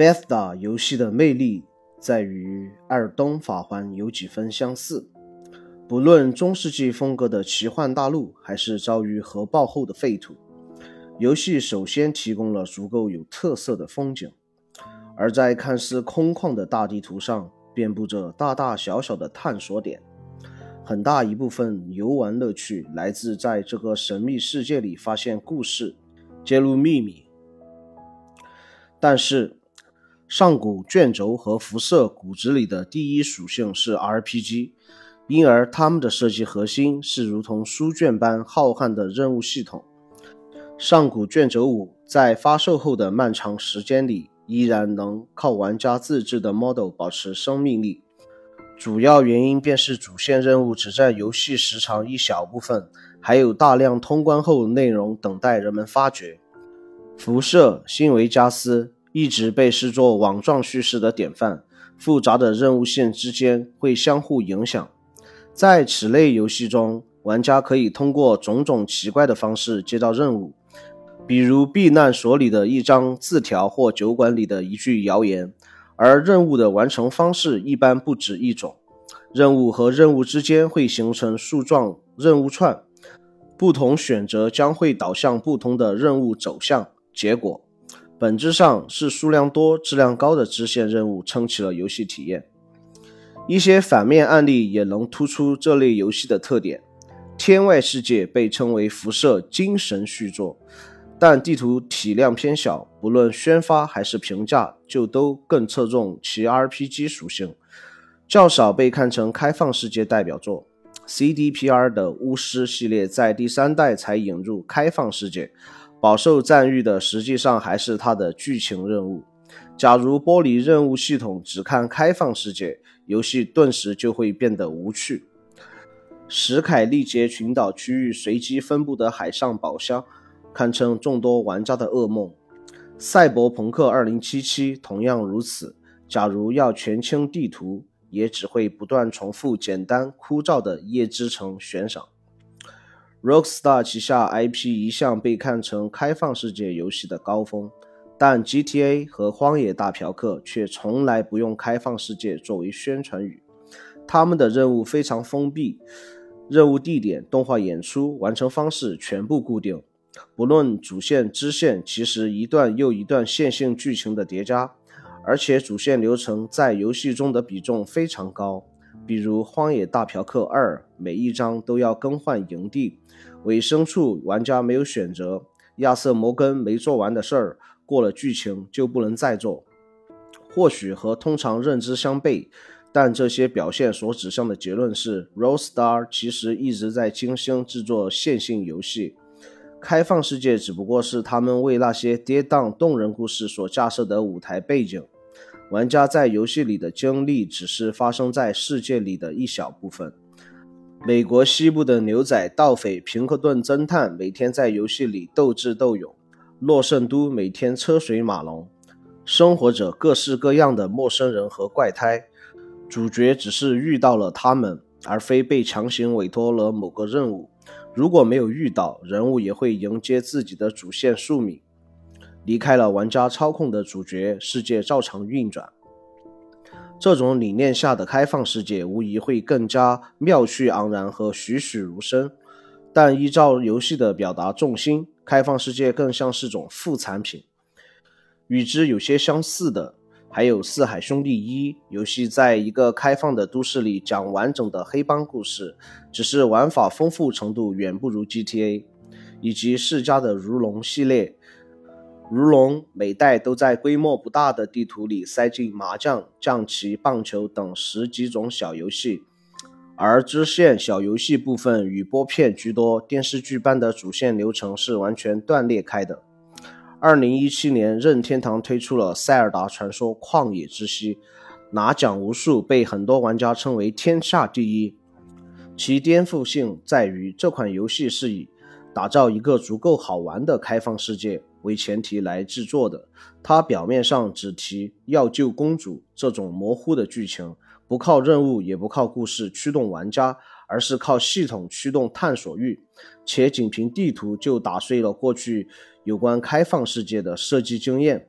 Bethesda 游戏的魅力在于《艾尔登法环》有几分相似。不论中世纪风格的奇幻大陆，还是遭遇核爆后的废土，游戏首先提供了足够有特色的风景，而在看似空旷的大地图上，遍布着大大小小的探索点。很大一部分游玩乐趣来自在这个神秘世界里发现故事、揭露秘密。但是，上古卷轴和辐射骨子里的第一属性是 RPG，因而他们的设计核心是如同书卷般浩瀚的任务系统。上古卷轴五在发售后的漫长时间里，依然能靠玩家自制的 model 保持生命力。主要原因便是主线任务只占游戏时长一小部分，还有大量通关后内容等待人们发掘。辐射新维加斯一直被视作网状叙事的典范，复杂的任务线之间会相互影响。在此类游戏中，玩家可以通过种种奇怪的方式接到任务，比如避难所里的一张字条或酒馆里的一句谣言。而任务的完成方式一般不止一种，任务和任务之间会形成树状任务串，不同选择将会导向不同的任务走向。结果，本质上是数量多、质量高的支线任务撑起了游戏体验。一些反面案例也能突出这类游戏的特点。天外世界被称为辐射精神续作，但地图体量偏小，不论宣发还是评价，就都更侧重其 RPG 属性，较少被看成开放世界代表作。CDPR 的巫师系列在第三代才引入开放世界。饱受赞誉的实际上还是它的剧情任务。假如剥离任务系统只看开放世界，游戏顿时就会变得无趣。史凯利杰群岛区域随机分布的海上宝箱，堪称众多玩家的噩梦。赛博朋克2077同样如此。假如要全清地图，也只会不断重复简单枯燥的夜之城悬赏。Rockstar 旗下 IP 一向被看成开放世界游戏的高峰，但 GTA 和《荒野大嫖客》却从来不用开放世界作为宣传语。他们的任务非常封闭，任务地点、动画演出、完成方式全部固定。不论主线、支线，其实一段又一段线性剧情的叠加，而且主线流程在游戏中的比重非常高。比如《荒野大嫖客二》，每一章都要更换营地。尾声处，玩家没有选择，亚瑟·摩根没做完的事儿，过了剧情就不能再做。或许和通常认知相悖，但这些表现所指向的结论是，Rockstar 其实一直在精心制作线性游戏，开放世界只不过是他们为那些跌宕动人故事所架设的舞台背景。玩家在游戏里的经历只是发生在世界里的一小部分。美国西部的牛仔盗匪平克顿侦探每天在游戏里斗智斗勇，洛圣都每天车水马龙，生活着各式各样的陌生人和怪胎。主角只是遇到了他们，而非被强行委托了某个任务。如果没有遇到，人物也会迎接自己的主线宿命。离开了玩家操控的主角，世界照常运转。这种理念下的开放世界无疑会更加妙趣盎然和栩栩如生，但依照游戏的表达重心，开放世界更像是种副产品。与之有些相似的还有《四海兄弟一》，游戏在一个开放的都市里讲完整的黑帮故事，只是玩法丰富程度远不如 GTA，以及世嘉的《如龙》系列。如龙每代都在规模不大的地图里塞进麻将、象棋、棒球等十几种小游戏，而支线小游戏部分与播片居多，电视剧般的主线流程是完全断裂开的。二零一七年，任天堂推出了《塞尔达传说：旷野之息》，拿奖无数，被很多玩家称为天下第一。其颠覆性在于，这款游戏是以打造一个足够好玩的开放世界。为前提来制作的，它表面上只提要救公主这种模糊的剧情，不靠任务也不靠故事驱动玩家，而是靠系统驱动探索欲，且仅凭地图就打碎了过去有关开放世界的设计经验。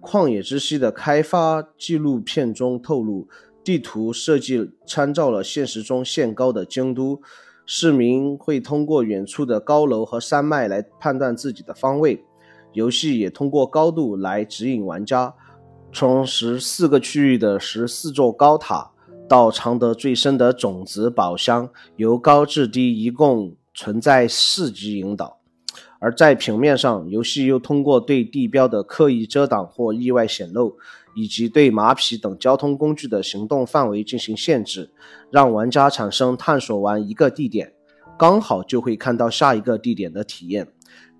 旷野之息的开发纪录片中透露，地图设计参照了现实中限高的京都，市民会通过远处的高楼和山脉来判断自己的方位。游戏也通过高度来指引玩家，从十四个区域的十四座高塔到藏得最深的种子宝箱，由高至低一共存在四级引导。而在平面上，游戏又通过对地标的刻意遮挡或意外显露，以及对马匹等交通工具的行动范围进行限制，让玩家产生探索完一个地点，刚好就会看到下一个地点的体验，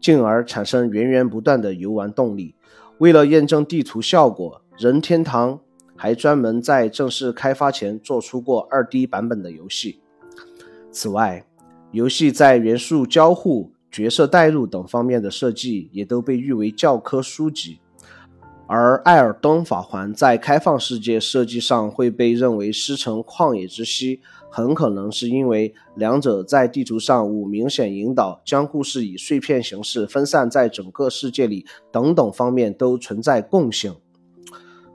进而产生源源不断的游玩动力。为了验证地图效果，任天堂还专门在正式开发前做出过 2D 版本的游戏。此外，游戏在元素交互。角色代入等方面的设计也都被誉为教科书级，而《艾尔登法环》在开放世界设计上会被认为师承《旷野之息》，很可能是因为两者在地图上无明显引导，将故事以碎片形式分散在整个世界里等等方面都存在共性。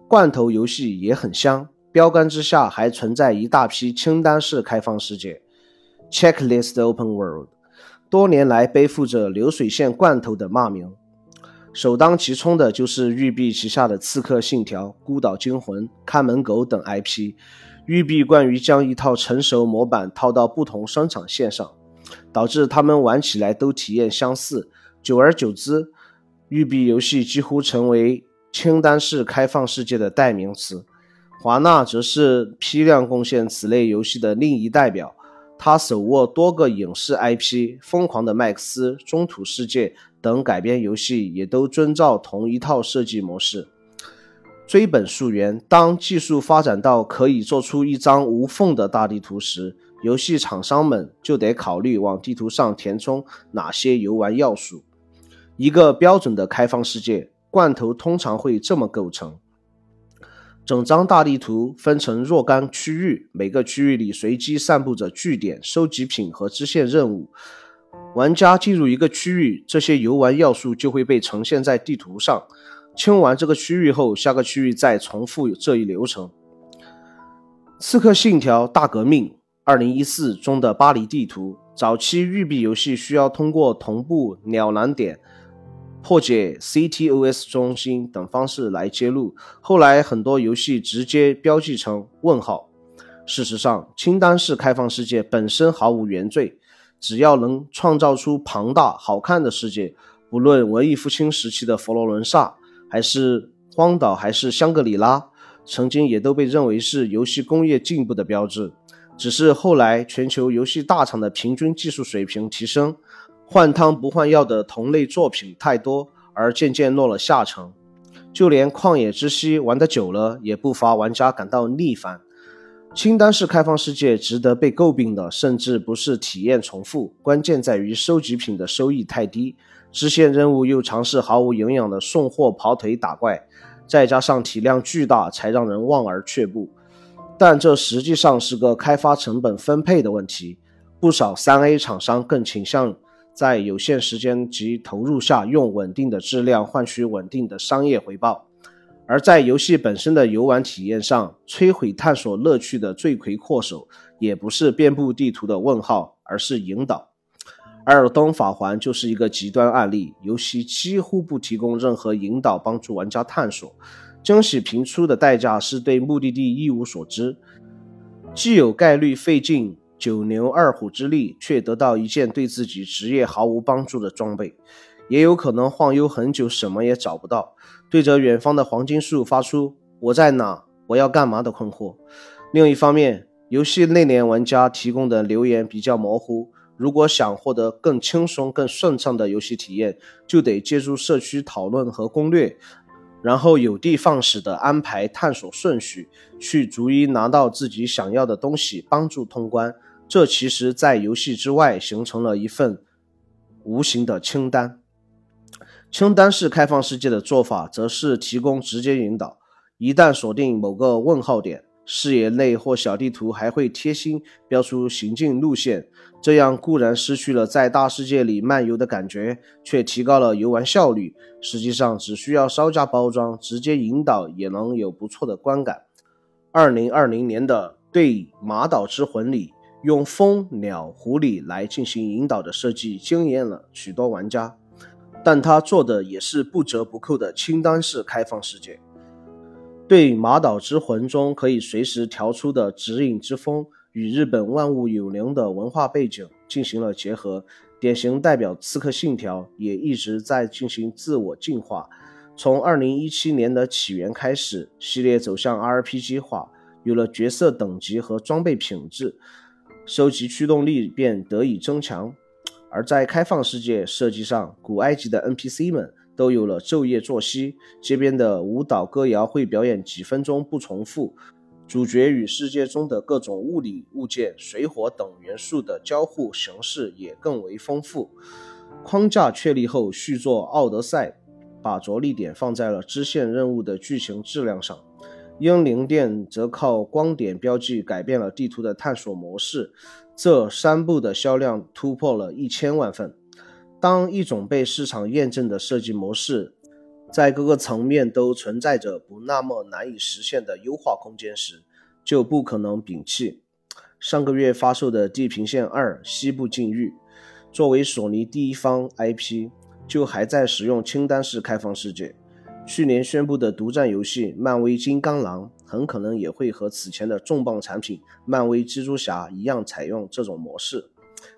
罐头游戏也很香，标杆之下还存在一大批清单式开放世界 （Checklist Open World）。多年来背负着流水线罐头的骂名，首当其冲的就是育碧旗下的《刺客信条》《孤岛惊魂》《看门狗》等 IP。育碧惯于将一套成熟模板套到不同生产线上，导致他们玩起来都体验相似。久而久之，育碧游戏几乎成为清单式开放世界的代名词。华纳则是批量贡献此类游戏的另一代表。他手握多个影视 IP，《疯狂的麦克斯》《中土世界》等改编游戏也都遵照同一套设计模式。追本溯源，当技术发展到可以做出一张无缝的大地图时，游戏厂商们就得考虑往地图上填充哪些游玩要素。一个标准的开放世界罐头通常会这么构成。整张大地图分成若干区域，每个区域里随机散布着据点、收集品和支线任务。玩家进入一个区域，这些游玩要素就会被呈现在地图上。清完这个区域后，下个区域再重复这一流程。《刺客信条：大革命2014》中的巴黎地图，早期育碧游戏需要通过同步鸟栏点。破解 CTOS 中心等方式来揭露，后来很多游戏直接标记成问号。事实上，清单式开放世界本身毫无原罪，只要能创造出庞大好看的世界，不论文艺复兴时期的佛罗伦萨，还是荒岛，还是香格里拉，曾经也都被认为是游戏工业进步的标志。只是后来全球游戏大厂的平均技术水平提升。换汤不换药的同类作品太多，而渐渐落了下乘。就连《旷野之息》玩得久了，也不乏玩家感到腻烦。清单式开放世界值得被诟病的，甚至不是体验重复，关键在于收集品的收益太低，支线任务又尝试毫无营养的送货、跑腿、打怪，再加上体量巨大，才让人望而却步。但这实际上是个开发成本分配的问题，不少三 A 厂商更倾向。在有限时间及投入下，用稳定的质量换取稳定的商业回报；而在游戏本身的游玩体验上，摧毁探索乐趣的罪魁祸首也不是遍布地图的问号，而是引导。《艾尔登法环》就是一个极端案例，游戏几乎不提供任何引导帮助玩家探索，惊喜频出的代价是对目的地一无所知，既有概率费劲。九牛二虎之力，却得到一件对自己职业毫无帮助的装备，也有可能晃悠很久，什么也找不到，对着远方的黄金树发出“我在哪，我要干嘛”的困惑。另一方面，游戏内联玩家提供的留言比较模糊，如果想获得更轻松、更顺畅的游戏体验，就得借助社区讨论和攻略，然后有的放矢地安排探索顺序，去逐一拿到自己想要的东西，帮助通关。这其实，在游戏之外形成了一份无形的清单。清单式开放世界的做法，则是提供直接引导。一旦锁定某个问号点，视野内或小地图还会贴心标出行进路线，这样固然失去了在大世界里漫游的感觉，却提高了游玩效率。实际上，只需要稍加包装，直接引导也能有不错的观感。二零二零年的《对马岛之魂》里，用风、鸟、狐狸来进行引导的设计，惊艳了许多玩家。但他做的也是不折不扣的清单式开放世界。对马岛之魂中可以随时调出的指引之风，与日本万物有灵的文化背景进行了结合。典型代表《刺客信条》也一直在进行自我进化。从2017年的起源开始，系列走向 RPG 化，有了角色等级和装备品质，收集驱动力便得以增强。而在开放世界设计上，古埃及的 NPC 们。都有了昼夜作息，街边的舞蹈歌谣会表演几分钟不重复。主角与世界中的各种物理物件、水火等元素的交互形式也更为丰富。框架确立后，续作《奥德赛》把着力点放在了支线任务的剧情质量上。英灵殿则靠光点标记改变了地图的探索模式。这三部的销量突破了一千万份。当一种被市场验证的设计模式，在各个层面都存在着不那么难以实现的优化空间时，就不可能摒弃。上个月发售的《地平线二：西部禁域》，作为索尼第一方 IP，就还在使用清单式开放世界。去年宣布的独占游戏《漫威金刚狼》，很可能也会和此前的重磅产品《漫威蜘蛛侠》一样，采用这种模式。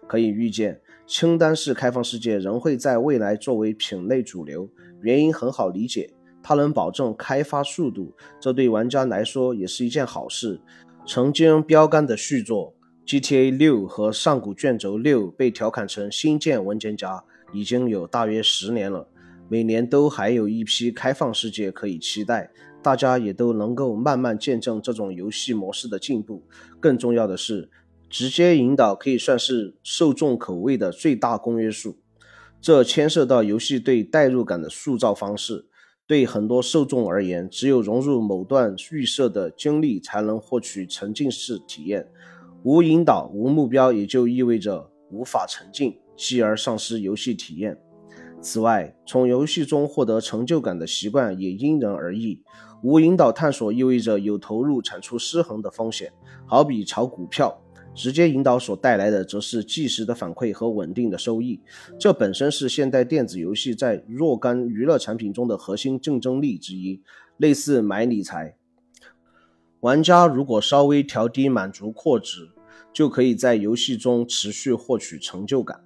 可以预见。清单式开放世界仍会在未来作为品类主流，原因很好理解，它能保证开发速度，这对玩家来说也是一件好事。曾经标杆的续作《GTA 六》和《上古卷轴六》被调侃成新建文件夹，已经有大约十年了，每年都还有一批开放世界可以期待，大家也都能够慢慢见证这种游戏模式的进步。更重要的是。直接引导可以算是受众口味的最大公约数，这牵涉到游戏对代入感的塑造方式。对很多受众而言，只有融入某段预设的经历，才能获取沉浸式体验。无引导、无目标，也就意味着无法沉浸，继而丧失游戏体验。此外，从游戏中获得成就感的习惯也因人而异。无引导探索意味着有投入产出失衡的风险，好比炒股票。直接引导所带来的，则是即时的反馈和稳定的收益。这本身是现代电子游戏在若干娱乐产品中的核心竞争力之一，类似买理财。玩家如果稍微调低满足扩值，就可以在游戏中持续获取成就感。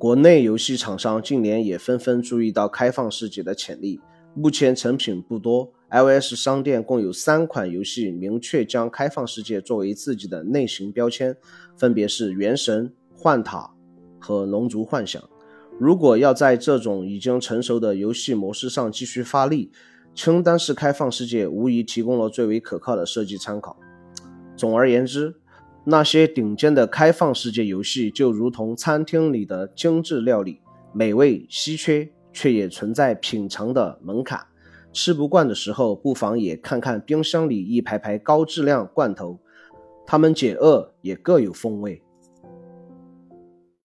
国内游戏厂商近年也纷纷注意到开放世界的潜力，目前成品不多。iOS 商店共有三款游戏明确将开放世界作为自己的类型标签，分别是《原神》《幻塔》和《龙族幻想》。如果要在这种已经成熟的游戏模式上继续发力，清单式开放世界无疑提供了最为可靠的设计参考。总而言之，那些顶尖的开放世界游戏就如同餐厅里的精致料理，美味稀缺，却也存在品尝的门槛。吃不惯的时候，不妨也看看冰箱里一排排高质量罐头，它们解饿也各有风味。